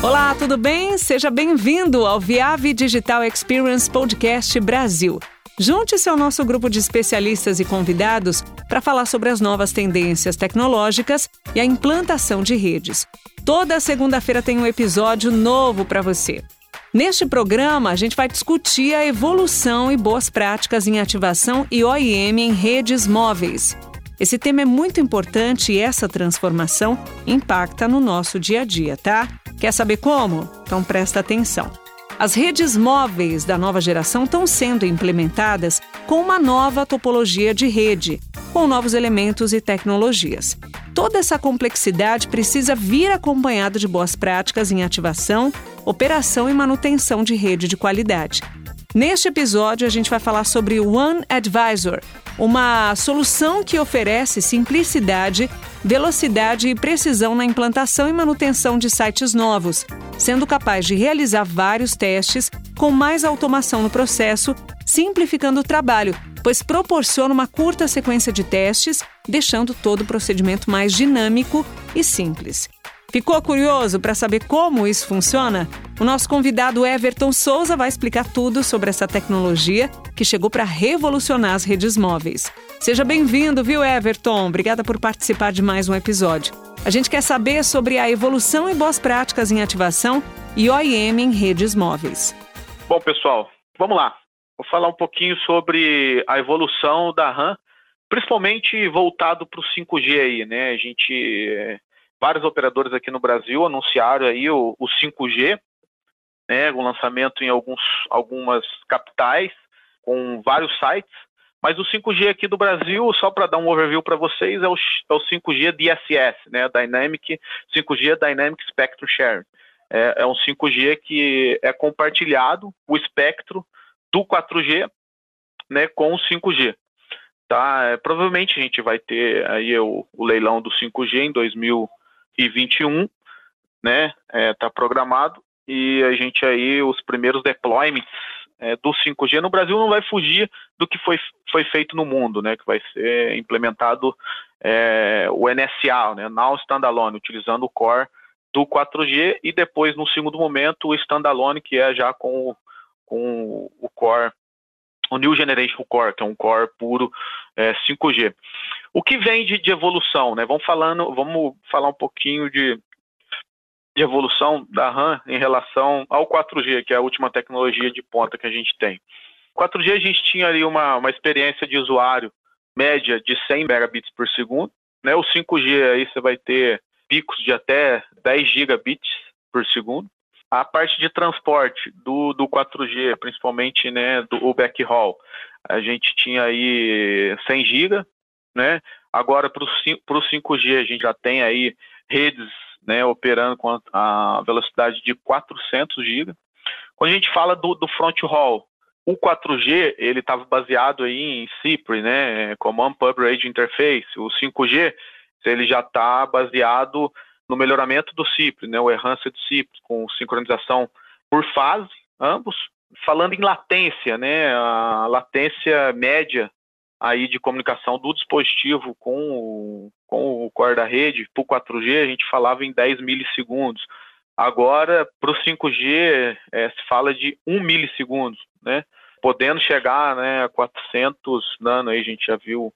Olá, tudo bem? Seja bem-vindo ao Viave Digital Experience Podcast Brasil. Junte-se ao nosso grupo de especialistas e convidados para falar sobre as novas tendências tecnológicas e a implantação de redes. Toda segunda-feira tem um episódio novo para você. Neste programa, a gente vai discutir a evolução e boas práticas em ativação e OIM em redes móveis. Esse tema é muito importante e essa transformação impacta no nosso dia a dia, tá? Quer saber como? Então presta atenção. As redes móveis da nova geração estão sendo implementadas com uma nova topologia de rede, com novos elementos e tecnologias. Toda essa complexidade precisa vir acompanhada de boas práticas em ativação, operação e manutenção de rede de qualidade. Neste episódio, a gente vai falar sobre One Advisor, uma solução que oferece simplicidade, velocidade e precisão na implantação e manutenção de sites novos, sendo capaz de realizar vários testes com mais automação no processo, simplificando o trabalho, pois proporciona uma curta sequência de testes, deixando todo o procedimento mais dinâmico e simples. Ficou curioso para saber como isso funciona? O nosso convidado Everton Souza vai explicar tudo sobre essa tecnologia que chegou para revolucionar as redes móveis. Seja bem-vindo, viu, Everton? Obrigada por participar de mais um episódio. A gente quer saber sobre a evolução e boas práticas em ativação e OIM em redes móveis. Bom, pessoal, vamos lá. Vou falar um pouquinho sobre a evolução da RAM, principalmente voltado para o 5G aí, né? A gente vários operadores aqui no Brasil anunciaram aí o, o 5G, né, o lançamento em alguns, algumas capitais, com vários sites, mas o 5G aqui do Brasil, só para dar um overview para vocês, é o, é o 5G DSS, né, Dynamic, 5G Dynamic Spectrum Sharing. É, é um 5G que é compartilhado, o espectro do 4G né, com o 5G. Tá? É, provavelmente a gente vai ter aí o, o leilão do 5G em 2000, 2021, né? Está é, tá programado e a gente aí os primeiros deployments é, do 5G no Brasil não vai fugir do que foi, foi feito no mundo, né? Que vai ser implementado é, o NSA, né? Now Standalone, utilizando o core do 4G e depois no segundo momento o standalone que é já com, com o core o New Generation Core, que é um core puro é, 5G. O que vem de, de, evolução, né? Vamos falando, vamos falar um pouquinho de, de evolução da RAM em relação ao 4G, que é a última tecnologia de ponta que a gente tem. 4G a gente tinha ali uma, uma experiência de usuário média de 100 megabits por segundo, né? O 5G aí você vai ter picos de até 10 gigabits por segundo. A parte de transporte do, do 4G, principalmente né, do backhaul, a gente tinha aí 100 GB, né? Agora para o 5G a gente já tem aí redes né, operando com a velocidade de 400 GB. Quando a gente fala do, do front haul, o 4G ele estava baseado aí em CIPRI, né, Command Public Radio Interface. O 5G ele já está baseado no melhoramento do CIPRI, né, o Enhanced CIPRI, com sincronização por fase, ambos. Falando em latência, né, a latência média aí de comunicação do dispositivo com o, com o core da rede, para o 4G, a gente falava em 10 milissegundos. Agora, para o 5G, é, se fala de 1 milissegundos, né? Podendo chegar né, a 400 nano, aí a gente já viu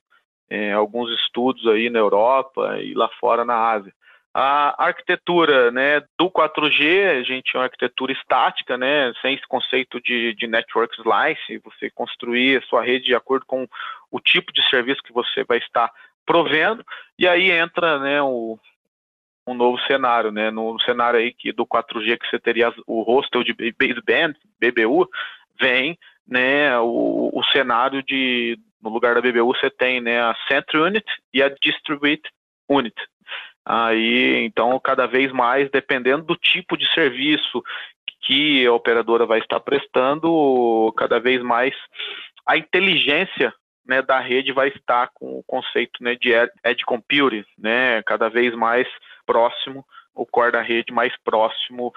é, alguns estudos aí na Europa e lá fora na Ásia. A arquitetura né, do 4G, a gente é uma arquitetura estática, né, sem esse conceito de, de network slice, você construir a sua rede de acordo com o tipo de serviço que você vai estar provendo, e aí entra né, o, um novo cenário, né, no cenário aí que do 4G que você teria o hostel de baseband, BBU, vem né, o, o cenário de, no lugar da BBU você tem né, a Center Unit e a Distribute Unit, Aí, então, cada vez mais, dependendo do tipo de serviço que a operadora vai estar prestando, cada vez mais a inteligência né, da rede vai estar com o conceito né, de edge computing, né, cada vez mais próximo, o core da rede mais próximo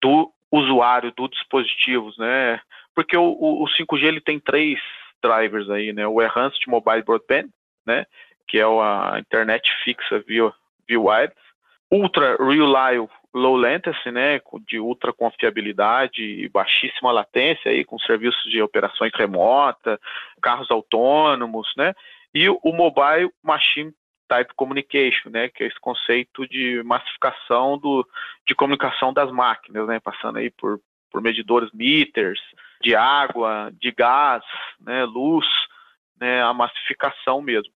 do usuário, do dispositivo, né, porque o, o 5G ele tem três drivers aí, né, o Enhanced Mobile Broadband, né, que é a internet fixa via via wireless, ultra reliable low latency, né, de ultra confiabilidade e baixíssima latência aí com serviços de operações remota, carros autônomos, né, e o mobile machine type communication, né, que é esse conceito de massificação do, de comunicação das máquinas, né, passando aí por, por medidores meters, de água, de gás, né, luz, né, a massificação mesmo.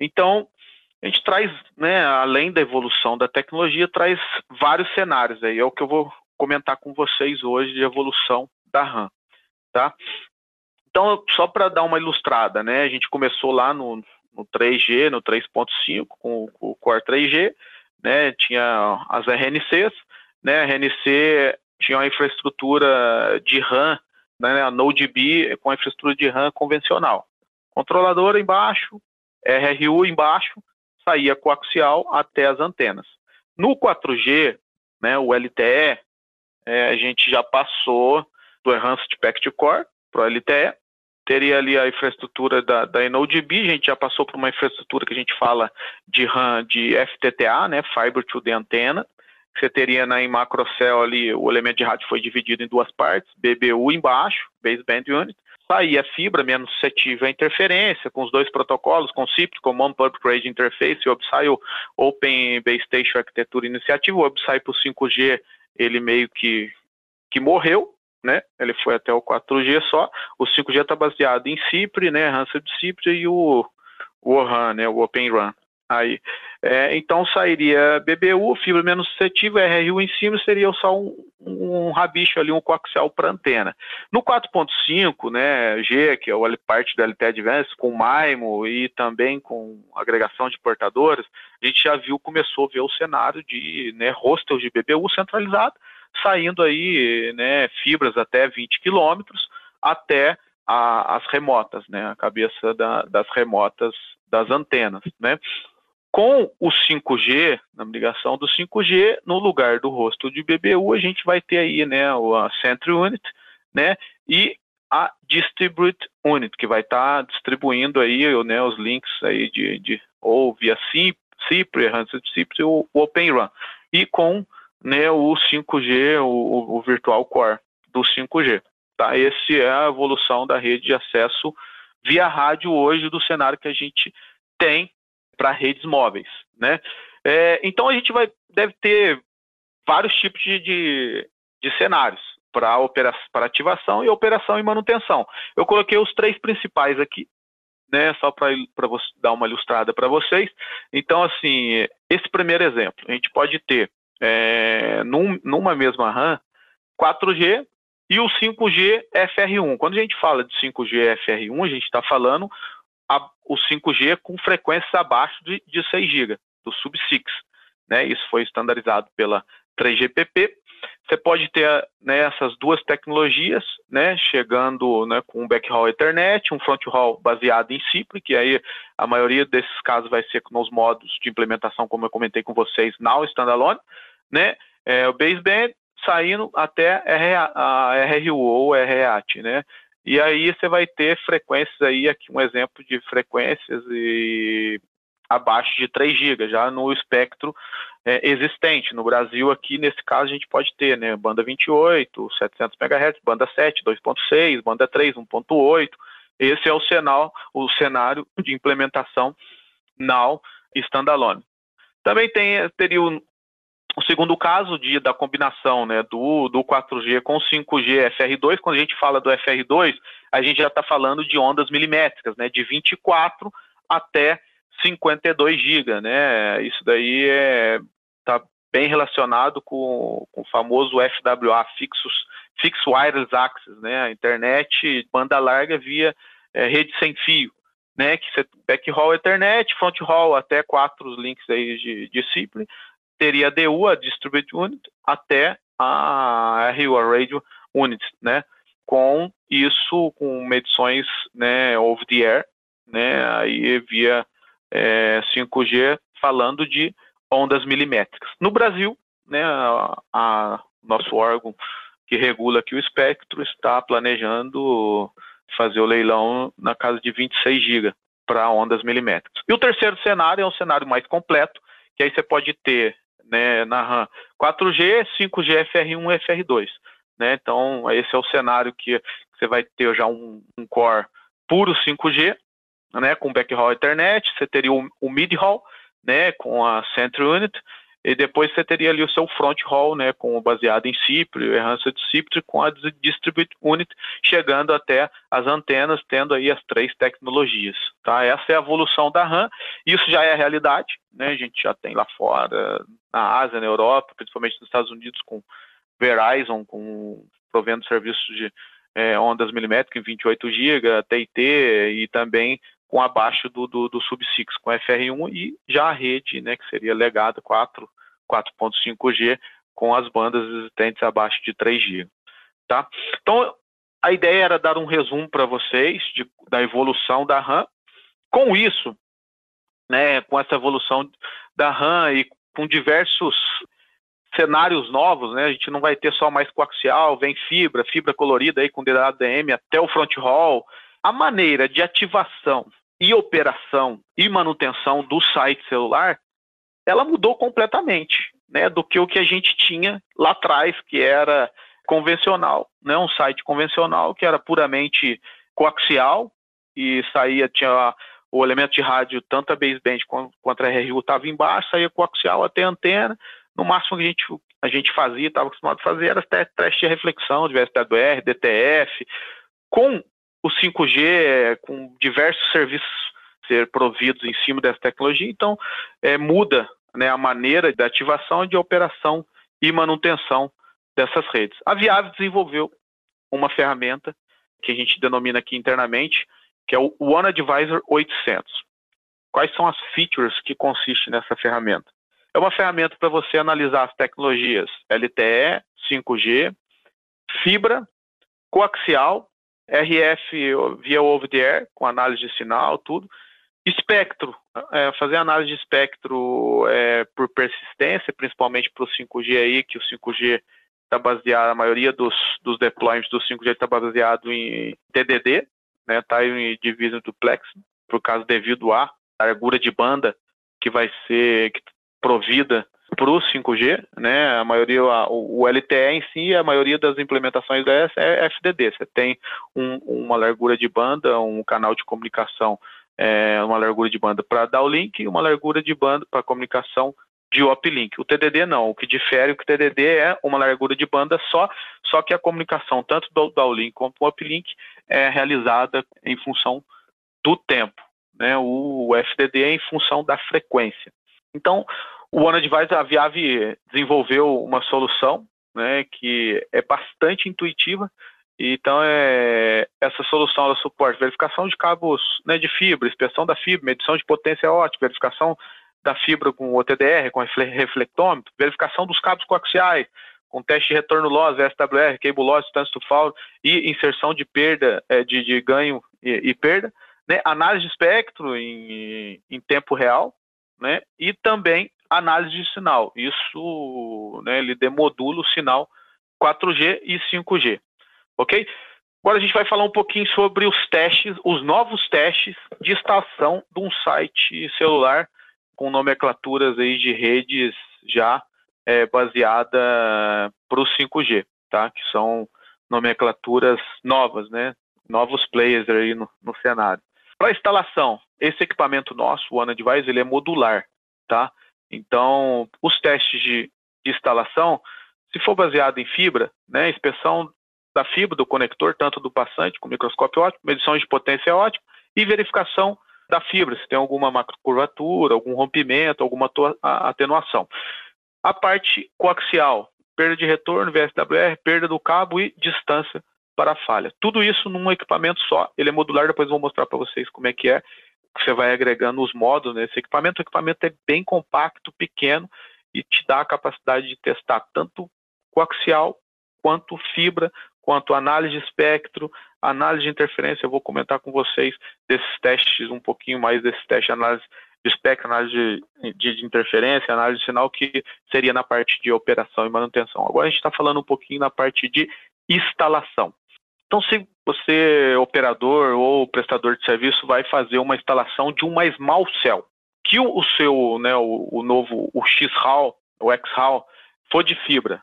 Então, a gente traz, né, além da evolução da tecnologia, traz vários cenários aí. É o que eu vou comentar com vocês hoje de evolução da RAM, tá? Então, só para dar uma ilustrada, né, a gente começou lá no, no 3G, no 3.5, com, com, o Core 3G, né, tinha as RNCs, né, a RNC tinha uma infraestrutura de RAM, né, a NodeB com a infraestrutura de RAM convencional. Controlador embaixo, RRU embaixo, saía coaxial até as antenas. No 4G, né, o LTE, é, a gente já passou do Enhanced Packet Core para o LTE, teria ali a infraestrutura da, da NodeB, a gente já passou por uma infraestrutura que a gente fala de RAM de FTTA, né, Fiber to the Antenna, você teria na, em macrocell ali, o elemento de rádio foi dividido em duas partes, BBU embaixo, Baseband Unit, saía fibra menos suscetível à interferência, com os dois protocolos, com CIP, Common Public Radio Interface, e o OBSAI, o Open Base Station Arquitetura Iniciativa, o OBSAI para o 5G, ele meio que, que morreu, né? Ele foi até o 4G só. O 5G está baseado em CIPRE, né? Hansel de CIPRE e o, o ORAN, né? O Open RAN. Aí, é, então sairia BBU, fibra menos suscetível, RRU em cima seria só um, um rabicho ali, um coaxial para antena. No 4.5, né, G, que é o parte do LTE Advanced, com MIMO e também com agregação de portadores, a gente já viu, começou a ver o cenário de né, hostels de BBU centralizado, saindo aí né, fibras até 20 quilômetros até a, as remotas, né, a cabeça da, das remotas das antenas, né. Com o 5G, na ligação do 5G, no lugar do rosto de BBU, a gente vai ter aí né, a Central Unit né, e a Distribute Unit, que vai estar tá distribuindo aí né, os links aí de, de ou via CIPRE, CIPRE ou Open Run. E com né, o 5G, o, o Virtual Core do 5G. Tá? Essa é a evolução da rede de acesso via rádio hoje do cenário que a gente tem para redes móveis, né? É, então a gente vai deve ter vários tipos de, de, de cenários para para ativação e operação e manutenção. Eu coloquei os três principais aqui, né? Só para dar uma ilustrada para vocês. Então assim, esse primeiro exemplo, a gente pode ter é, num, numa mesma RAM 4G e o 5G FR1. Quando a gente fala de 5G FR1, a gente está falando a, o 5G com frequências abaixo de, de 6 GB, do sub-6. Né? Isso foi estandarizado pela 3GPP. Você pode ter né, essas duas tecnologias, né, chegando né, com um backhaul Ethernet, um fronthaul baseado em CIPRE, que aí a maioria desses casos vai ser nos modos de implementação, como eu comentei com vocês, now standalone, né, é, o baseband saindo até a RRU ou REAT, né, e aí você vai ter frequências aí, aqui um exemplo de frequências e abaixo de 3 GB, já no espectro é, existente. No Brasil, aqui, nesse caso, a gente pode ter né, banda 28, 700 MHz, banda 7, 2.6, banda 3, 1.8. Esse é o, cenário, o cenário de implementação now standalone. Também tem, teria o segundo caso de, da combinação né, do, do 4G com 5G FR2, quando a gente fala do FR2, a gente já está falando de ondas milimétricas, né, de 24 até 52 GB. Né? Isso daí está é, tá bem relacionado com, com, o famoso FWA, fixos, Fixed Wireless Access, né? a internet banda larga via é, rede sem fio. Né, que você backhaul Ethernet, fronthaul até quatro links aí de, de CIPRE, teria a DU, a Distributed Unit, até a RU, a Radio Unit, né? Com isso, com medições né, over the air, né? Aí via é, 5G falando de ondas milimétricas. No Brasil, né, a, a, nosso órgão que regula aqui o espectro está planejando fazer o leilão na casa de 26 GB para ondas milimétricas. E o terceiro cenário é um cenário mais completo, que aí você pode ter né, na RAM 4G, 5G FR1 e FR2. Né? Então, esse é o cenário que você vai ter já um, um core puro 5G, né, com backhaul Ethernet, você teria o, o mid-haul, né, com a Central Unit, e depois você teria ali o seu front haul, né, com baseado em CIPRI, Enhanced CIPRI, com a Distribute Unit, chegando até as antenas, tendo aí as três tecnologias, tá? Essa é a evolução da RAM, isso já é realidade, né, a gente já tem lá fora, na Ásia, na Europa, principalmente nos Estados Unidos, com Verizon, com provendo serviços de é, ondas milimétricas em 28 GB, TIT e também com abaixo do, do, do sub-6, com FR1 e já a rede, né, que seria legada 4, 4.5G com as bandas existentes abaixo de 3 GB. Tá? Então, a ideia era dar um resumo para vocês de, da evolução da RAM. Com isso, né, com essa evolução da RAM e com diversos cenários novos, né, a gente não vai ter só mais coaxial, vem fibra, fibra colorida aí com DWDM até o front haul, a maneira de ativação e operação e manutenção do site celular, ela mudou completamente, né, do que o que a gente tinha lá atrás, que era convencional, né, um site convencional que era puramente coaxial e saía tinha o elemento de rádio tanto a baseband quanto a RRU estava embaixo, saía coaxial até a antena, no máximo que a gente, a gente fazia, estava acostumado a fazer, era testes de reflexão de VSTWR, DTF, com o 5G com diversos serviços ser providos em cima dessa tecnologia, então é, muda né, a maneira de ativação, de operação e manutenção dessas redes. A Viave desenvolveu uma ferramenta que a gente denomina aqui internamente, que é o One Advisor 800. Quais são as features que consiste nessa ferramenta? É uma ferramenta para você analisar as tecnologias LTE, 5G, fibra, coaxial RF via over the air, com análise de sinal, tudo. Espectro, é, fazer análise de espectro é, por persistência, principalmente para o 5G aí, que o 5G está baseado, a maioria dos, dos deployments do 5G está baseado em TDD, né, tá Division Duplex, por causa devido à largura de banda que vai ser provida para o 5G, né? A maioria, o, o, LTE em si, a maioria das implementações é FDD. Você tem um, uma largura de banda, um canal de comunicação, é, uma largura de banda para downlink e uma largura de banda para comunicação de uplink. O TDD não. O que difere o que o TDD é uma largura de banda só, só que a comunicação tanto do downlink quanto do uplink é realizada em função do tempo. Né? O, o FDD é em função da frequência. Então, o OneAdvisor, a Viave desenvolveu uma solução né, que é bastante intuitiva. Então, é, essa solução ela suporta verificação de cabos né, de fibra, inspeção da fibra, medição de potência ótica, verificação da fibra com OTDR, com reflectômetro, verificação dos cabos coaxiais, com teste de retorno loss, SWR, cable loss, distância to fall e inserção de perda, é, de, de ganho e, e perda, né, análise de espectro em, em tempo real, né, e também análise de sinal. Isso, né, ele demodula o sinal 4G e 5G, ok? Agora a gente vai falar um pouquinho sobre os testes, os novos testes de estação de um site celular com nomenclaturas aí de redes já é, baseada para o 5G, tá? Que são nomenclaturas novas, né? Novos players aí no, no cenário. Para instalação, esse equipamento nosso, o OneAdvise, ele é modular, tá? Então, os testes de, de instalação, se for baseado em fibra, né, inspeção da fibra do conector, tanto do passante com microscópio óptico, medição de potência ótica e verificação da fibra, se tem alguma macrocurvatura, algum rompimento, alguma atenuação. A parte coaxial, perda de retorno, VSWR, perda do cabo e distância para a falha. Tudo isso num equipamento só, ele é modular, depois vou mostrar para vocês como é que é você vai agregando os modos nesse equipamento. O equipamento é bem compacto, pequeno e te dá a capacidade de testar tanto coaxial quanto fibra, quanto análise de espectro, análise de interferência. Eu vou comentar com vocês desses testes, um pouquinho mais desses testes de análise de espectro, análise de, de, de, interferência, análise de sinal, que seria na parte de operação e manutenção. Agora a gente está falando um pouquinho na parte de instalação. Então, se você, operador ou prestador de serviço, vai fazer uma instalação de uma small cell, que o, seu, né, o, o novo, o X-HAL, o X-HAL, for de fibra,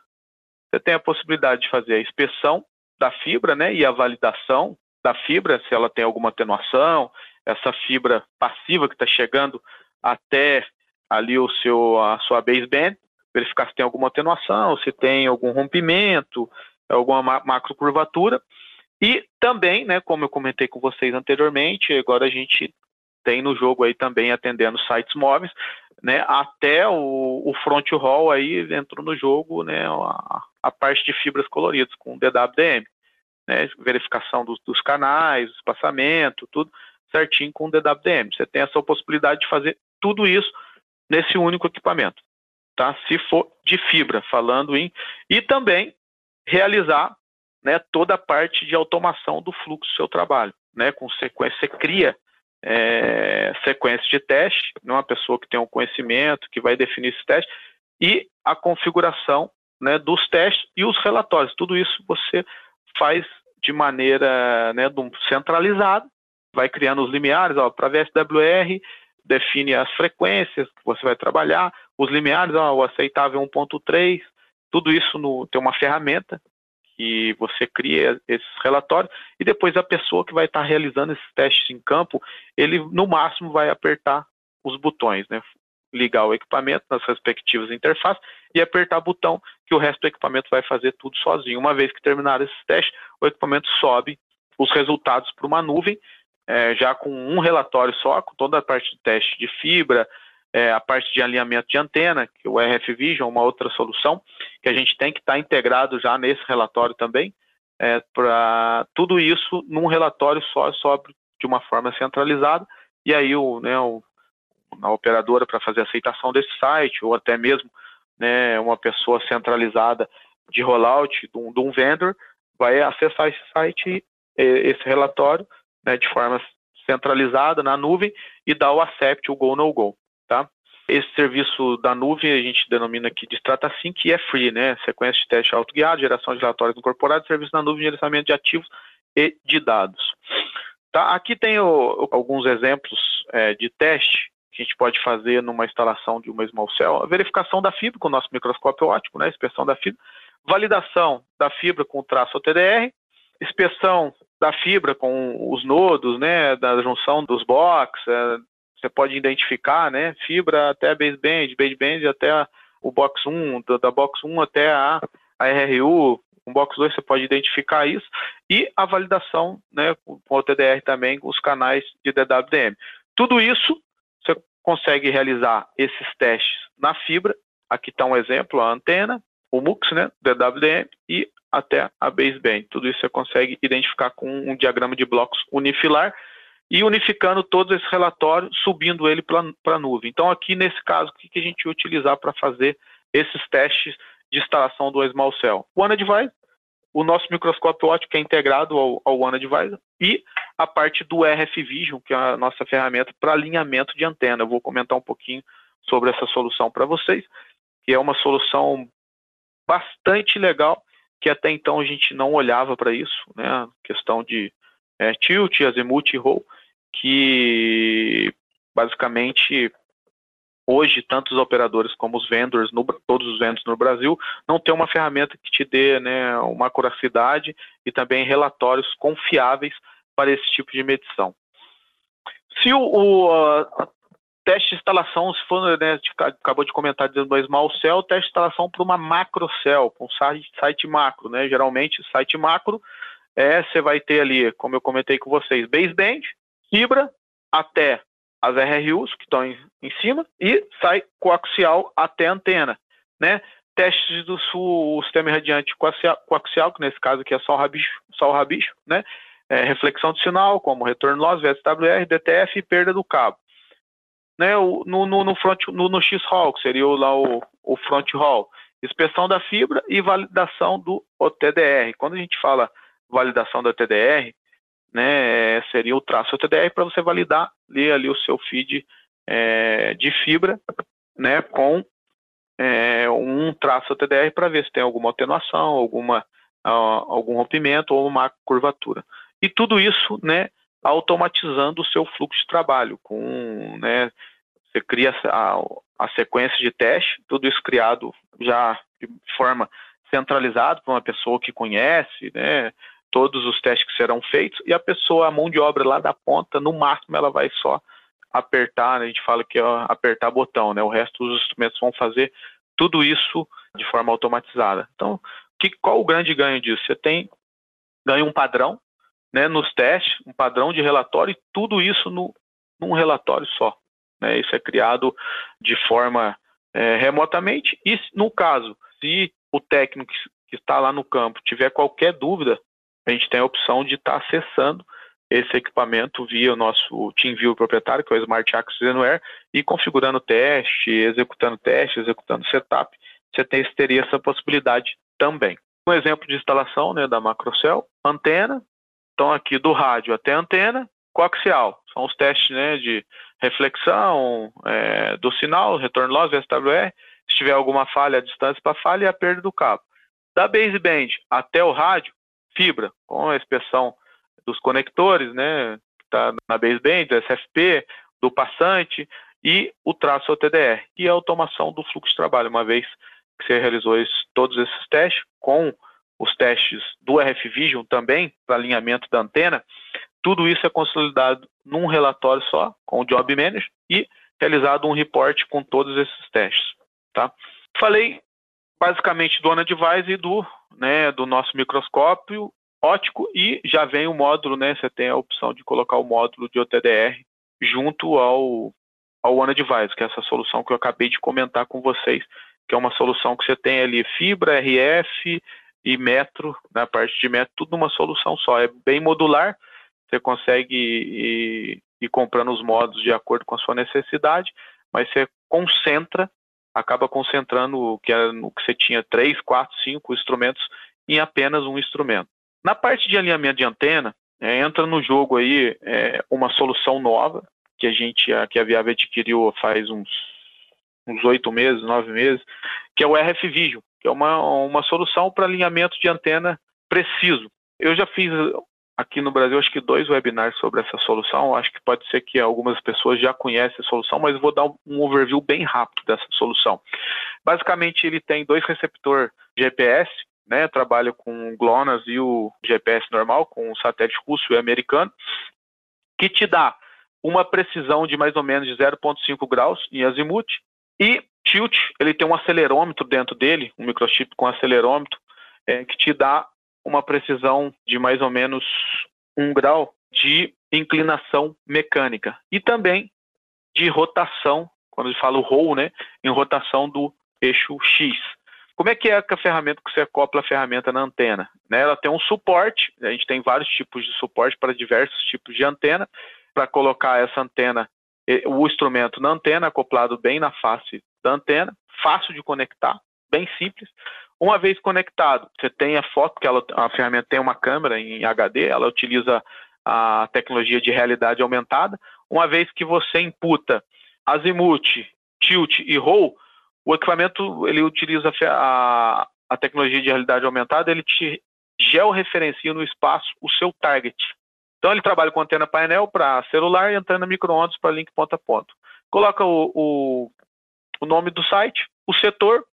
você tem a possibilidade de fazer a inspeção da fibra, né, e a validação da fibra, se ela tem alguma atenuação, essa fibra passiva que está chegando até ali o seu, a sua baseband, verificar se tem alguma atenuação, se tem algum rompimento, alguma macrocurvatura. E também, né, como eu comentei com vocês anteriormente, agora a gente tem no jogo aí também atendendo sites móveis, né, até o, o front roll aí entrou no jogo, né, a, a parte de fibras coloridas com DWDM, né, verificação dos, dos canais, espaçamento, tudo certinho com DWDM. Você tem essa possibilidade de fazer tudo isso nesse único equipamento, tá? Se for de fibra, falando em e também realizar, né, toda a parte de automação do fluxo do seu trabalho, né? Com sequência, você cria é, sequência de teste, né, uma pessoa que tem um conhecimento, que vai definir esse teste, e a configuração né, dos testes e os relatórios. Tudo isso você faz de maneira né, centralizada, vai criando os limiares para VSWR, define as frequências que você vai trabalhar, os limiares, ó, o aceitável 1.3, tudo isso no, tem uma ferramenta que você cria esses relatórios e depois a pessoa que vai estar realizando esses testes em campo, ele no máximo vai apertar os botões, né? Ligar o equipamento nas respectivas interfaces e apertar o botão que o resto do equipamento vai fazer tudo sozinho. Uma vez que terminar esses testes, o equipamento sobe os resultados para uma nuvem, é, já com um relatório só, com toda a parte de teste de fibra, é, a parte de alinhamento de antena, que o RF Vision, uma outra solução, que a gente tem que estar tá integrado já nesse relatório também, é, para tudo isso num relatório só, sobre de uma forma centralizada, e aí o, né, o, a operadora para fazer a aceitação desse site, ou até mesmo né, uma pessoa centralizada de rollout de um, de um vendor, vai acessar esse site, esse relatório, né, de forma centralizada na nuvem e dar o accept, o go no go. Tá? Esse serviço da nuvem a gente denomina aqui de Strata Sync e é free, né? Sequência de teste autoguiado, geração de relatórios incorporados, serviço na nuvem, gerenciamento de ativos e de dados. Tá? Aqui tem o, alguns exemplos é, de teste que a gente pode fazer numa instalação de uma Small Cell. A verificação da fibra com o nosso microscópio óptico, né? inspeção da fibra. Validação da fibra com o traço OTDR. Inspeção da fibra com os nodos, né? Da junção dos box, é, você pode identificar, né, fibra até baseband, baseband até o box 1, da, box 1 até a, a RRU, com box 2 você pode identificar isso, e a validação, né, com o TDR também, os canais de DWDM. Tudo isso você consegue realizar esses testes na fibra, aqui está um exemplo, a antena, o MUX, né, DWDM, e até a baseband. Tudo isso você consegue identificar com um diagrama de blocos unifilar, e unificando todos esses relatórios, subindo ele para a nuvem. Então, aqui nesse caso, o que, que a gente utilizar para fazer esses testes de instalação do Small Cell? O OneAdvisor, o nosso microscópio óptico é integrado ao, ao OneAdvisor e a parte do RF Vision, que é a nossa ferramenta para alinhamento de antena. Eu vou comentar um pouquinho sobre essa solução para vocês, que é uma solução bastante legal, que até então a gente não olhava para isso, né? Questão de é, tilt, azimuth e roll, que basicamente hoje tanto os operadores como os vendors, no, todos os vendors no Brasil, não tem uma ferramenta que te dê né, uma acuracidade e também relatórios confiáveis para esse tipo de medição. Se o, o teste de instalação, se for, né, acabou de comentar dizendo do Small Cell, teste de instalação para uma macro cell, para um site, site macro, né? Geralmente, site macro é, você vai ter ali, como eu comentei com vocês, baseband, fibra, até as RRUs, que estão em, em cima, e sai coaxial até a antena, né? Testes do o sistema irradiante coaxial, que nesse caso aqui é só o rabicho, só o rabicho né? É, reflexão de sinal, como retorno loss, VSWR, DTF e perda do cabo. Né, o, no, no, no, front, no, no X-Hall, que seria lá o, o front hall, inspeção da fibra e validação do OTDR. Quando a gente fala validação da TDR, né, seria o traço TDR para você validar ler ali o seu feed é, de fibra, né, com é, um traço TDR para ver se tem alguma atenuação, alguma uh, algum rompimento ou uma curvatura. E tudo isso, né, automatizando o seu fluxo de trabalho, com, né, você cria a, a sequência de teste, tudo isso criado já de forma centralizada por uma pessoa que conhece, né, todos os testes que serão feitos, e a pessoa, a mão de obra lá da ponta, no máximo ela vai só apertar, né, a gente fala que é apertar botão, né, o resto dos instrumentos vão fazer tudo isso de forma automatizada. Então, que, qual o grande ganho disso? Você tem ganho um padrão, né, nos testes, um padrão de relatório e tudo isso no, num relatório só. Né? Isso é criado de forma é, remotamente e, no caso, se o técnico que está lá no campo tiver qualquer dúvida, a gente tem a opção de estar tá acessando esse equipamento via o nosso TeamViewer proprietário, que é o Smart Access Anywhere, e configurando teste, executando teste, executando setup, você teria essa possibilidade também. Um exemplo de instalação né, da Macrocell, antena, então aqui do rádio até a antena, coaxial, são os testes né, de reflexão é, do sinal, retorno loss, VSWR, se tiver alguma falha, a distância para falha e a perda do cabo. Da baseband até o rádio, fibra, com a inspeção dos conectores, né, que está na baseband, do SFP, do passante e o traço OTDR, e a automação do fluxo de trabalho, uma vez que você realizou isso, todos esses testes, com os testes do RF Vision também, para alinhamento da antena, tudo isso é consolidado num relatório só, com o Job Manager, e realizado um report com todos esses testes. Tá? Falei basicamente do Device e do, né, do nosso microscópio ótico e já vem o módulo, né, você tem a opção de colocar o módulo de OTDR junto ao, ao Device, que é essa solução que eu acabei de comentar com vocês, que é uma solução que você tem ali fibra, RF e metro, na parte de metro, tudo numa solução só. É bem modular, você consegue ir, ir comprando os modos de acordo com a sua necessidade, mas você concentra, acaba concentrando o que, era, no que você tinha três, quatro, cinco instrumentos em apenas um instrumento. Na parte de alinhamento de antena, é, entra no jogo aí é, uma solução nova que a gente, que a Viave adquiriu faz uns uns oito meses, nove meses, que é o RF Vision, que é uma, uma solução para alinhamento de antena preciso. Eu já fiz aqui no Brasil, acho que dois webinars sobre essa solução. Acho que pode ser que algumas pessoas já conhecem a solução, mas vou dar um overview bem rápido dessa solução. Basicamente, ele tem dois receptores GPS, né? Trabalha com o GLONASS e o GPS normal, com o satélite russo e americano, que te dá uma precisão de mais ou menos de 0,5 graus em azimuth e tilt, ele tem um acelerômetro dentro dele, um microchip com acelerômetro, é, que te dá uma precisão de mais ou menos um grau de inclinação mecânica e também de rotação, quando ele fala o roll, né, em rotação do eixo X. Como é que é a ferramenta que você acopla a ferramenta na antena? Né, ela tem um suporte, a gente tem vários tipos de suporte para diversos tipos de antena, para colocar essa antena o instrumento na antena, acoplado bem na face da antena, fácil de conectar, bem simples. Uma vez conectado, você tem a foto, que ela, a ferramenta tem uma câmera em HD, ela utiliza a tecnologia de realidade aumentada. Uma vez que você imputa azimuth, tilt e roll, o equipamento ele utiliza a, a tecnologia de realidade aumentada, ele te georreferencia no espaço o seu target. Então ele trabalha com antena painel para celular e antena micro-ondas para link ponta a ponta. Coloca o, o, o, nome do site, o setor,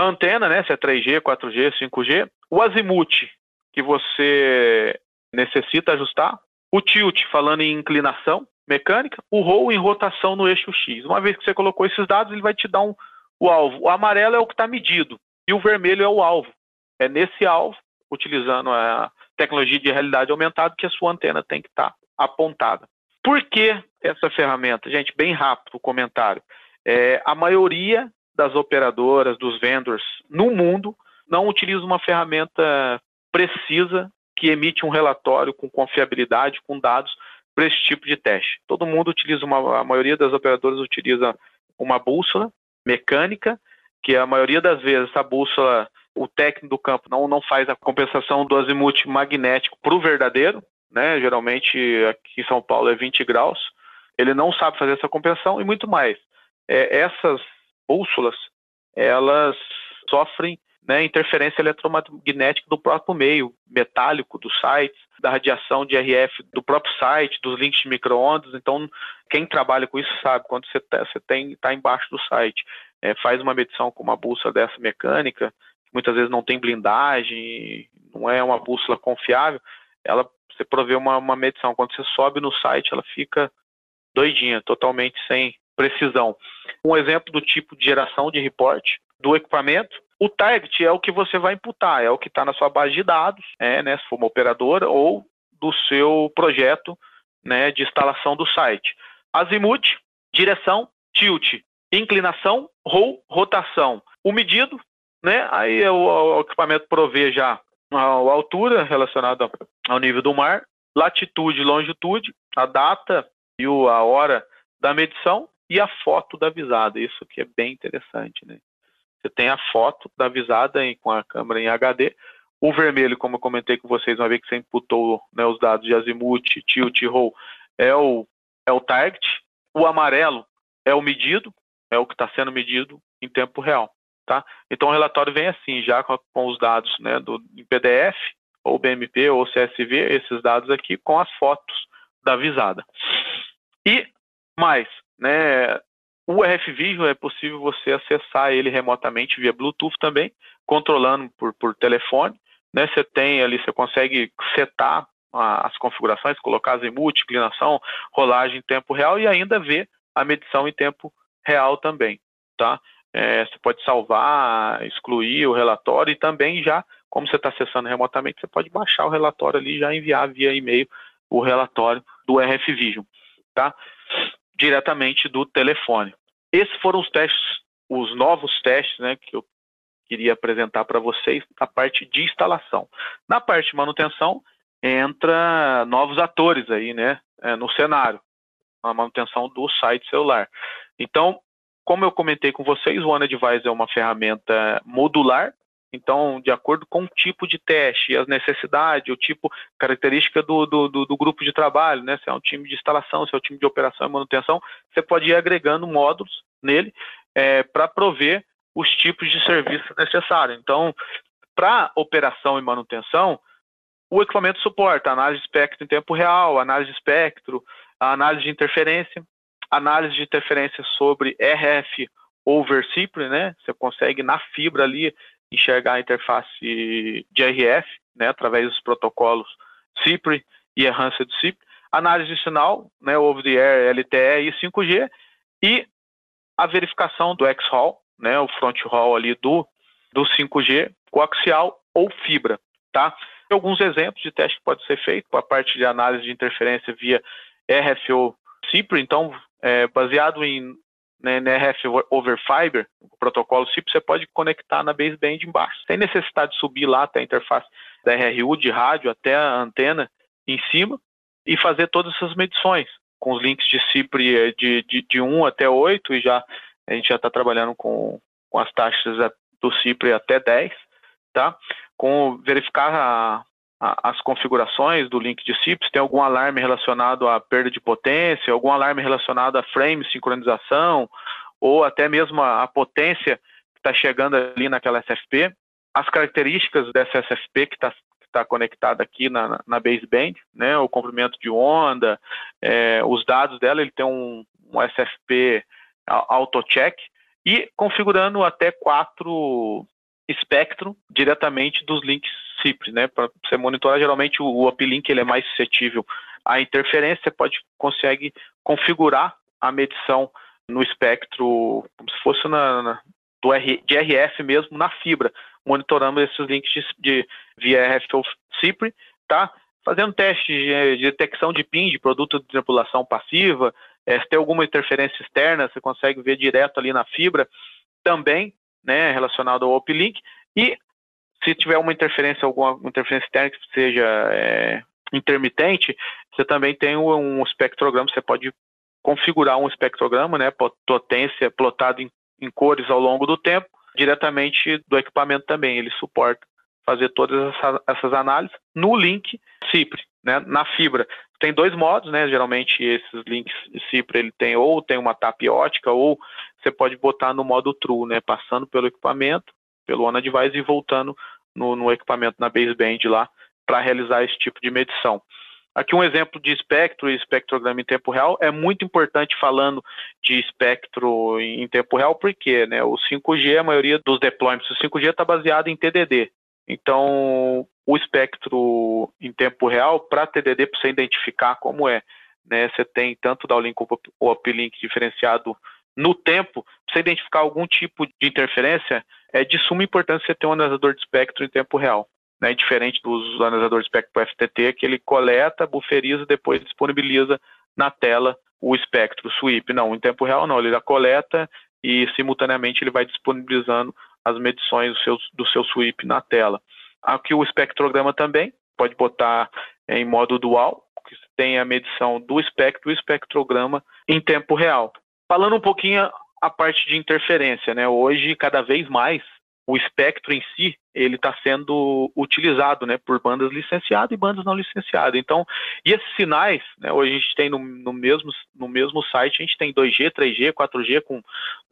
a antena, né, se é 3G, 4G, 5G, o azimuth que você necessita ajustar, o tilt falando em inclinação mecânica, o roll em rotação no eixo X. Uma vez que você colocou esses dados, ele vai te dar um, o alvo. O amarelo é o que está medido e o vermelho é o alvo. É nesse alvo, utilizando a, tecnologia de realidade aumentada que a sua antena tem que estar tá apontada. Por que essa ferramenta? Gente, bem rápido o comentário. É, a maioria das operadoras, dos vendors no mundo, não utiliza uma ferramenta precisa que emite um relatório com confiabilidade, com dados para esse tipo de teste. Todo mundo utiliza uma, a maioria das operadoras utiliza uma bússola mecânica, que a maioria das vezes essa bússola o técnico do campo não, não faz a compensação do azimuth magnético para o verdadeiro, né? geralmente aqui em São Paulo é 20 graus, ele não sabe fazer essa compensação e muito mais. É, essas bússolas, elas sofrem né, interferência eletromagnética do próprio meio metálico dos sites, da radiação de RF do próprio site, dos links de microondas. Então, quem trabalha com isso sabe, quando você está tá embaixo do site, é, faz uma medição com uma bússola dessa mecânica, muitas vezes não tem blindagem, não é uma bússola confiável, ela você provê uma, uma medição. Quando você sobe no site, ela fica doidinha, totalmente sem precisão. Um exemplo do tipo de geração de report do equipamento. O target é o que você vai imputar, é o que está na sua base de dados, é, né, se for uma operadora, ou do seu projeto né, de instalação do site. Azimuth, direção, tilt, inclinação, roll, rotação. O medido, né, aí é o, o equipamento provê já a, a altura relacionada ao nível do mar, latitude, longitude, a data e a hora da medição e a foto da visada. Isso que é bem interessante, né? Você tem a foto da visada em, com a câmera em HD. O vermelho, como eu comentei com vocês, uma vez que você imputou né, os dados de azimuth, tilt, roll, é o, é o target. O amarelo é o medido, é o que está sendo medido em tempo real. Tá? Então o relatório vem assim, já com, com os dados né, do, em PDF, ou BMP, ou CSV, esses dados aqui, com as fotos da visada. E mais, né, o RF Vision é possível você acessar ele remotamente via Bluetooth também, controlando por, por telefone. Né? Você tem ali, você consegue setar as configurações, colocar azimuth, inclinação, rolagem em tempo real e ainda ver a medição em tempo real também. Tá? É, você pode salvar, excluir o relatório e também já, como você está acessando remotamente, você pode baixar o relatório ali e já enviar via e-mail o relatório do RF Vision, tá? Diretamente do telefone. Esses foram os testes, os novos testes, né, que eu queria apresentar para vocês, a parte de instalação. Na parte de manutenção, entra novos atores aí, né, é, no cenário, a manutenção do site celular. Então, como eu comentei com vocês, o OneAdvise é uma ferramenta modular, então, de acordo com o tipo de teste, as necessidades, o tipo, característica do, do, do, grupo de trabalho, né? Se é um time de instalação, se é um time de operação e manutenção, você pode ir agregando módulos nele é, para prover os tipos de serviço necessários. Então, para operação e manutenção, o equipamento suporta análise de espectro em tempo real, análise de espectro, análise de interferência, análise de interferência sobre RF over CIPRE, né? Você consegue na fibra ali enxergar a interface de RF, né, através dos protocolos CIPRE e Enhanced CIPRE, análise de sinal, né, over the air, LTE e 5G, e a verificação do X-Hall, né, o front hall ali do, do 5G, coaxial ou fibra, tá? Alguns exemplos de teste que pode ser feito, a parte de análise de interferência via RFO CIPRE, então, é, baseado em né, RF over Fiber, o protocolo CIP, você pode conectar na baseband embaixo. Sem necessidade de subir lá até a interface da RRU de rádio até a antena em cima e fazer todas essas medições com os links de CIPRE eh, de, de, de 1 até 8 e já a gente já está trabalhando com, com as taxas do CIPRE até 10, tá? Com verificar a, as configurações do link de CIPS, tem algum alarme relacionado à perda de potência, algum alarme relacionado a frame, sincronização, ou até mesmo a, a potência que está chegando ali naquela SFP, as características dessa SFP que está tá conectada aqui na, na baseband, né, o comprimento de onda, é, os dados dela, ele tem um, um SFP auto-check, e configurando até quatro espectro diretamente dos links CIPRE, né? Para você monitorar, geralmente o, o uplink ele é mais suscetível à interferência, você pode consegue configurar a medição no espectro como se fosse na, na do R, de RF mesmo na fibra, monitorando esses links de, de via RF ou CIPRE, tá? Fazendo testes de, de, detecção de PIN de produto de tripulação passiva, é, se tem alguma interferência externa, você consegue ver direto ali na fibra, também, né, relacionado ao uplink, e se tiver uma interferência, alguma interferência externa que seja é, intermitente, você também tem um espectrograma, você pode configurar um espectrograma, né, potência plotado em, em cores ao longo do tempo, diretamente do equipamento também. Ele suporta fazer todas essas, essas análises no link CIPRE, né, na fibra. Tem dois modos, né, geralmente esses links CIPRE ele tem ou tem uma TAP ótica ou você pode botar no modo True, né, passando pelo equipamento pelo ONA Device e voltando no, no equipamento na baseband lá para realizar esse tipo de medição. Aqui um exemplo de espectro e espectrograma em tempo real é muito importante falando de espectro em tempo real, porque né, o 5G, a maioria dos deployments do 5G está baseado em TDD. Então, o espectro em tempo real, para TDD, para você identificar como é, né, você tem tanto downlink ou uplink diferenciado no tempo, para você identificar algum tipo de interferência, é de suma importância você ter um analisador de espectro em tempo real né, diferente dos analisadores de espectro FTT, que ele coleta, buferiza e depois disponibiliza na tela o espectro, sweep. Não, em tempo real não, ele já coleta e simultaneamente ele vai disponibilizando as medições do seu, do seu sweep na tela. Aqui o espectrograma também, pode botar em modo dual, que tem a medição do espectro e o espectrograma em tempo real. Falando um pouquinho a parte de interferência, né? Hoje, cada vez mais, o espectro em si ele está sendo utilizado né, por bandas licenciadas e bandas não licenciadas. Então, e esses sinais, né, hoje a gente tem no, no, mesmo, no mesmo site, a gente tem 2G, 3G, 4G com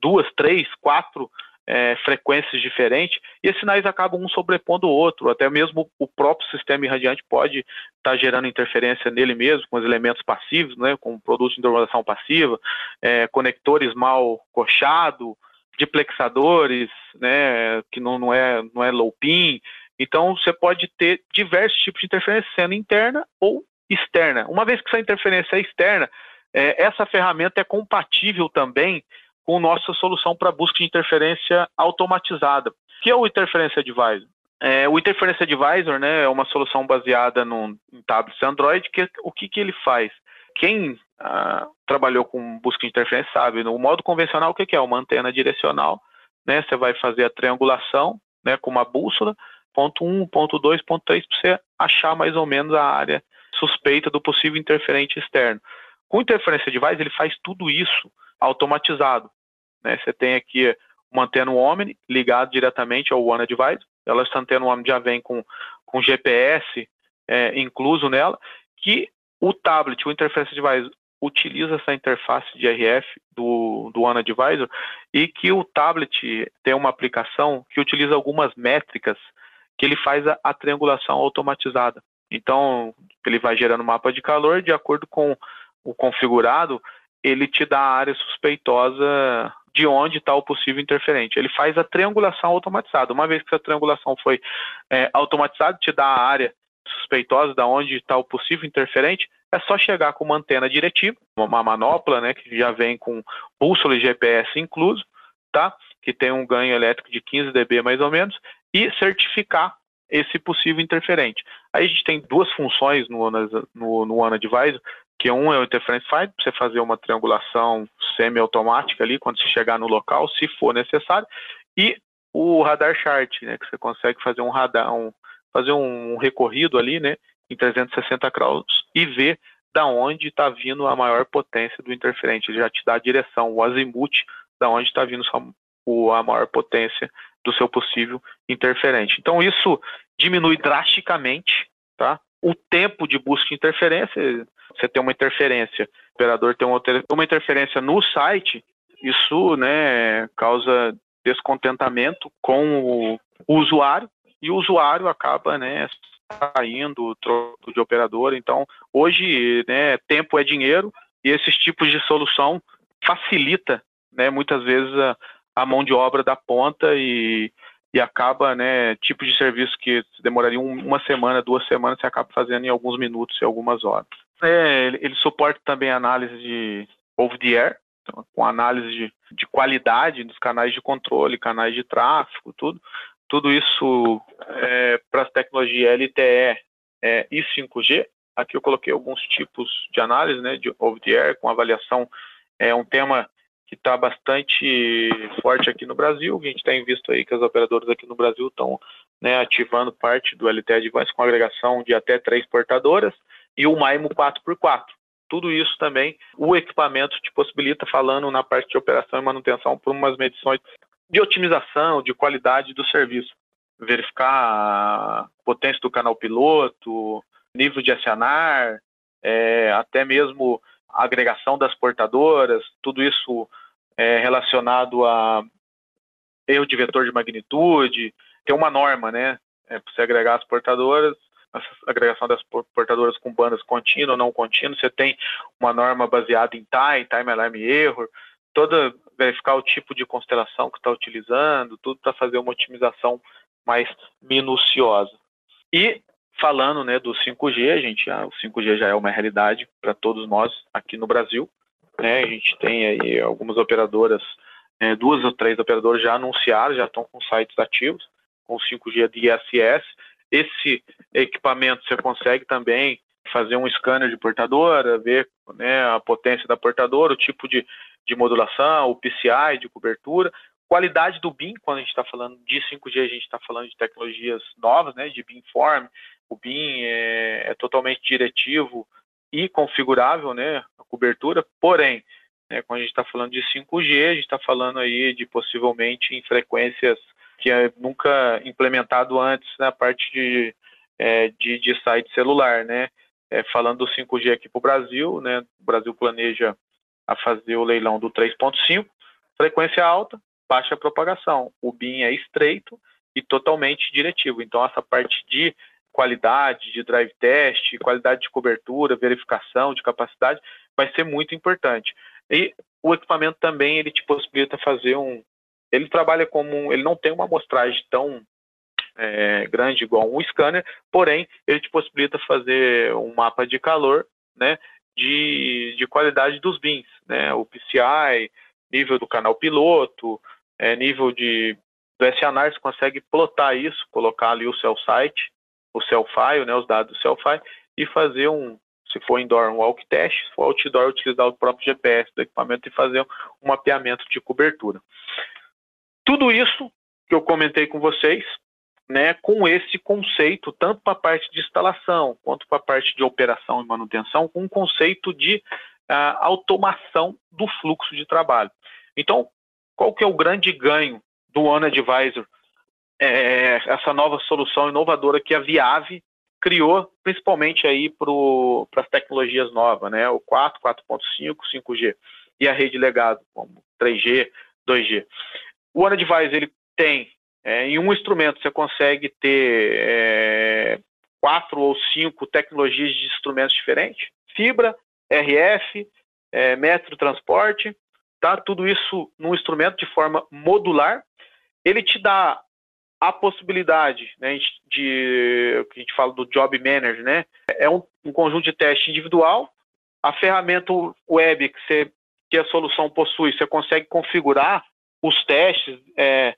duas, três, quatro é, frequências diferentes, e esses sinais acabam um sobrepondo o outro, até mesmo o próprio sistema irradiante pode estar tá gerando interferência nele mesmo, com os elementos passivos, né, com produtos de normalização passiva, é, conectores mal coxados, diplexadores, né, que não, não, é, não é low pin. Então, você pode ter diversos tipos de interferência, sendo interna ou externa. Uma vez que essa interferência é externa, é, essa ferramenta é compatível também com nossa solução para busca de interferência automatizada, que é o Interference Advisor. É, o Interference Advisor né, é uma solução baseada no, em tablets Android, que o que, que ele faz? Quem ah, trabalhou com busca de interferência sabe, no modo convencional, o que, que é? Uma antena direcional, né? Você vai fazer a triangulação né, com uma bússola, ponto 1, ponto 2, ponto 3, para você achar mais ou menos a área suspeita do possível interferente externo. Com interferência device, ele faz tudo isso automatizado. Né? Você tem aqui uma antena Omni ligada diretamente ao One Device. Ela, essa antena Omni já vem com, com GPS é, incluso nela, que o tablet, o Interface Device, utiliza essa interface de RF do, do One Advisor e que o tablet tem uma aplicação que utiliza algumas métricas que ele faz a, a triangulação automatizada. Então, ele vai gerando mapa de calor, de acordo com o configurado, ele te dá a área suspeitosa de onde está o possível interferente. Ele faz a triangulação automatizada. Uma vez que essa triangulação foi é, automatizada, te dá a área suspeitosa de onde está o possível interferente, é só chegar com uma antena diretiva, uma manopla, né, que já vem com bússola e GPS incluso, tá? Que tem um ganho elétrico de 15 dB mais ou menos, e certificar esse possível interferente. Aí a gente tem duas funções no, no, no ONA Device, que um é o Interference Find, para você fazer uma triangulação semi-automática ali, quando você chegar no local, se for necessário, e o radar chart, né, que você consegue fazer um radar, um, fazer um recorrido ali, né, em 360 graus e ver da onde está vindo a maior potência do interferente. Ele já te dá a direção, o azimuth, da onde está vindo a maior potência do seu possível interferente. Então isso diminui drasticamente, tá? O tempo de busca de interferência, você tem uma interferência, o operador tem uma interferência no site, isso, né, causa descontentamento com o usuário e o usuário acaba, né, saindo, troco de operador. Então, hoje, né, tempo é dinheiro e esses tipos de solução facilita, né, muitas vezes a, a mão de obra da ponta e, e acaba, né, tipo de serviço que demoraria uma semana, duas semanas, você acaba fazendo em alguns minutos e algumas horas. É, ele, ele, suporta também análise de over the air, então, com análise de, de qualidade dos canais de controle, canais de tráfego, tudo tudo isso é, para as tecnologias LTE é, e 5G. Aqui eu coloquei alguns tipos de análise, né, de over the air, com avaliação. É um tema que está bastante forte aqui no Brasil. A gente tem visto aí que as operadoras aqui no Brasil estão né, ativando parte do LTE Device com agregação de até três portadoras e o MIMO 4x4. Tudo isso também o equipamento te possibilita, falando na parte de operação e manutenção, por umas medições de otimização, de qualidade do serviço. Verificar a potência do canal piloto, nível de acionar, é, até mesmo a agregação das portadoras, tudo isso é relacionado a erro de vetor de magnitude, tem uma norma, né? É, para você agregar as portadoras, a agregação das portadoras com bandas contínuas ou não contínuas, você tem uma norma baseada em time, time alarm error, toda verificar o tipo de constelação que está utilizando, tudo para fazer uma otimização mais minuciosa. E falando né, do 5G, a gente, ah, o 5G já é uma realidade para todos nós aqui no Brasil. Né, a gente tem aí algumas operadoras, é, duas ou três operadoras já anunciaram, já estão com sites ativos, com 5G de ISS. Esse equipamento você consegue também fazer um scanner de portadora, ver né, a potência da portadora, o tipo de, de modulação, o PCI de cobertura, qualidade do BIM, quando a gente está falando de 5G, a gente está falando de tecnologias novas, né, de BIMform, o BIM é, é, totalmente diretivo e configurável, né, a cobertura, porém, né, quando a gente está falando de 5G, a gente está falando aí de possivelmente em frequências que é nunca implementado antes na parte de, é, de, de site celular, né, é, falando do 5G aqui para o Brasil, né, o Brasil planeja a fazer o leilão do 3.5, frequência alta, baixa propagação. O BIM é estreito e totalmente diretivo. Então, essa parte de qualidade, de drive test, qualidade de cobertura, verificação de capacidade, vai ser muito importante. E o equipamento também ele te possibilita fazer um. Ele trabalha como. Ele não tem uma amostragem tão é, grande igual um scanner, porém ele te possibilita fazer um mapa de calor, né, de, de qualidade dos bins, né, o PCI, nível do canal piloto, é, nível de do SANAR, você consegue plotar isso, colocar ali o seu site, o Cellfile, né, os dados do Cellfile, e fazer um, se for indoor, um walk test, se for outdoor, utilizar o próprio GPS do equipamento e fazer um mapeamento de cobertura. Tudo isso que eu comentei com vocês, né, com esse conceito, tanto para a parte de instalação quanto para a parte de operação e manutenção, com um conceito de uh, automação do fluxo de trabalho. Então, qual que é o grande ganho do One Advisor? É essa nova solução inovadora que a Viave criou, principalmente aí para as tecnologias novas, né? O 4, 4.5, 5G e a rede legado, como 3G, 2G. O One Advisor ele tem é, em um instrumento você consegue ter é, quatro ou cinco tecnologias de instrumentos diferentes: fibra, RF, é, metro transporte, tá? Tudo isso num instrumento de forma modular. Ele te dá a possibilidade né, de que a gente fala do job manager, né? É um, um, conjunto de teste individual. A ferramenta web que, você, que a solução possui, você consegue configurar os testes, é,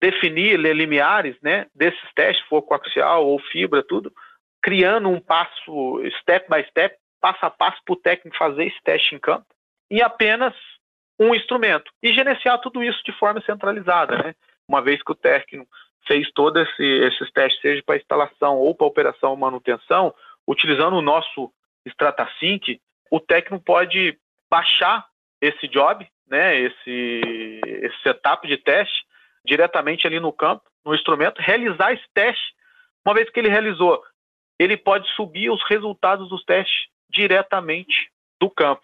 definir limiares, né, desses testes, for coaxial ou fibra, tudo, criando um passo step by step, passo a passo para o técnico fazer esse teste em campo, em apenas um instrumento e gerenciar tudo isso de forma centralizada, né? Uma vez que o técnico fez todos esse, esses testes, seja para instalação ou para operação ou manutenção, utilizando o nosso StrataSync, o técnico pode baixar esse job, né, esse, esse setup de teste, diretamente ali no campo, no instrumento, realizar esse teste. Uma vez que ele realizou, ele pode subir os resultados dos testes diretamente do campo.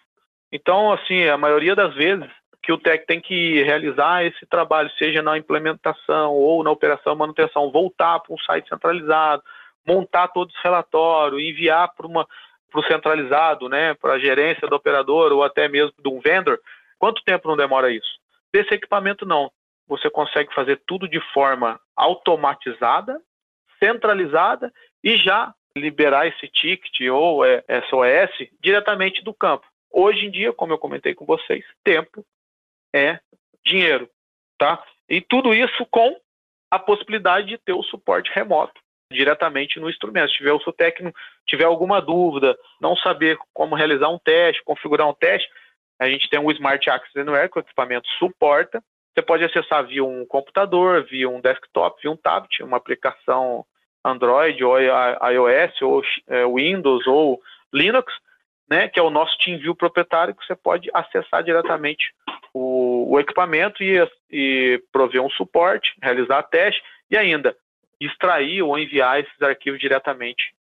Então, assim, a maioria das vezes que o TEC tem que realizar esse trabalho, seja na implementação ou na operação manutenção, voltar para um site centralizado, montar todos os relatórios, enviar para uma para o centralizado, né, para a gerência do operador ou até mesmo de um vendor, quanto tempo não demora isso? Desse equipamento não. Você consegue fazer tudo de forma automatizada, centralizada e já liberar esse ticket ou SOS diretamente do campo. Hoje em dia, como eu comentei com vocês, tempo é dinheiro, tá? E tudo isso com a possibilidade de ter o suporte remoto diretamente no instrumento. Se tiver o seu técnico, tiver alguma dúvida, não saber como realizar um teste, configurar um teste, a gente tem um Smart Access Anywhere que o equipamento suporta. Você pode acessar via um computador, via um desktop, via um tablet, uma aplicação Android ou iOS ou é, Windows ou Linux né, que é o nosso TeamView proprietário, que você pode acessar diretamente o, o equipamento e, e prover um suporte, realizar teste e ainda extrair ou enviar esses arquivos diretamente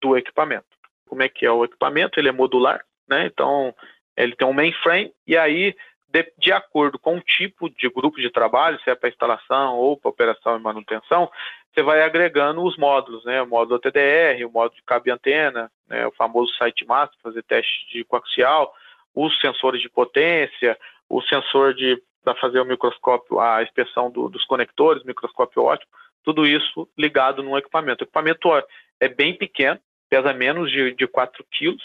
do equipamento. Como é que é o equipamento? Ele é modular, né? Então ele tem um mainframe e aí de, de acordo com o tipo de grupo de trabalho, se é para instalação ou para operação e manutenção, você vai agregando os módulos, né? O módulo TDR, o módulo de cabo antena, né? o famoso site master, fazer teste de coaxial, os sensores de potência, o sensor de para fazer o microscópio, a inspeção do, dos conectores, microscópio óptico, tudo isso ligado num equipamento. O equipamento é bem pequeno, pesa menos de, de 4 quilos,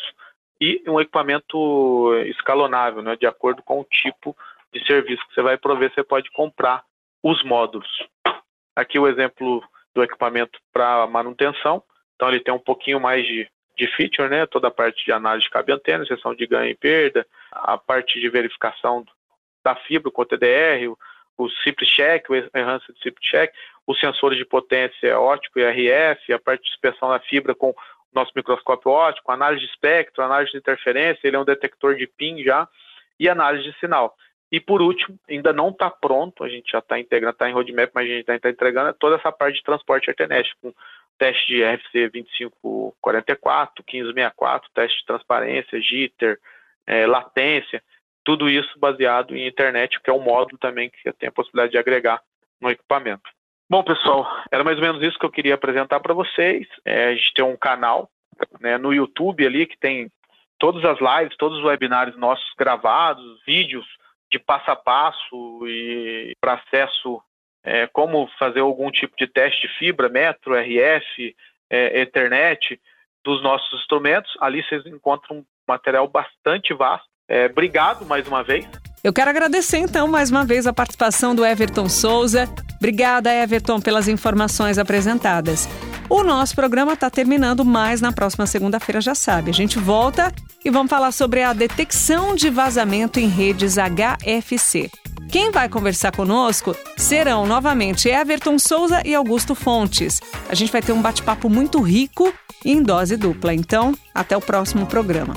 e um equipamento escalonável, né, de acordo com o tipo de serviço que você vai prover, você pode comprar os módulos. Aqui o exemplo do equipamento para manutenção, então ele tem um pouquinho mais de, de feature, né, toda a parte de análise de cabo e antena, seção de ganho e perda, a parte de verificação da fibra, com o TDR, o, o check, o Enhanced CIP check, os sensores de potência ótico e RF, a parte de inspeção da fibra com nosso microscópio óptico, análise de espectro, análise de interferência, ele é um detector de PIN já, e análise de sinal. E por último, ainda não está pronto, a gente já está integrando, está em roadmap, mas a gente está entregando toda essa parte de transporte Ethernet, com teste de RFC 2544, 1564, teste de transparência, jitter, é, latência, tudo isso baseado em internet, que é um módulo também que tem a possibilidade de agregar no equipamento. Bom, pessoal, era mais ou menos isso que eu queria apresentar para vocês. É, a gente tem um canal né, no YouTube ali que tem todas as lives, todos os webinários nossos gravados, vídeos de passo a passo e para acesso, é, como fazer algum tipo de teste de fibra, metro, RF, é, Ethernet dos nossos instrumentos. Ali vocês encontram um material bastante vasto. É, obrigado mais uma vez. Eu quero agradecer então mais uma vez a participação do Everton Souza. Obrigada, Everton, pelas informações apresentadas. O nosso programa está terminando, mas na próxima segunda-feira já sabe. A gente volta e vamos falar sobre a detecção de vazamento em redes HFC. Quem vai conversar conosco serão novamente Everton Souza e Augusto Fontes. A gente vai ter um bate-papo muito rico em dose dupla. Então, até o próximo programa.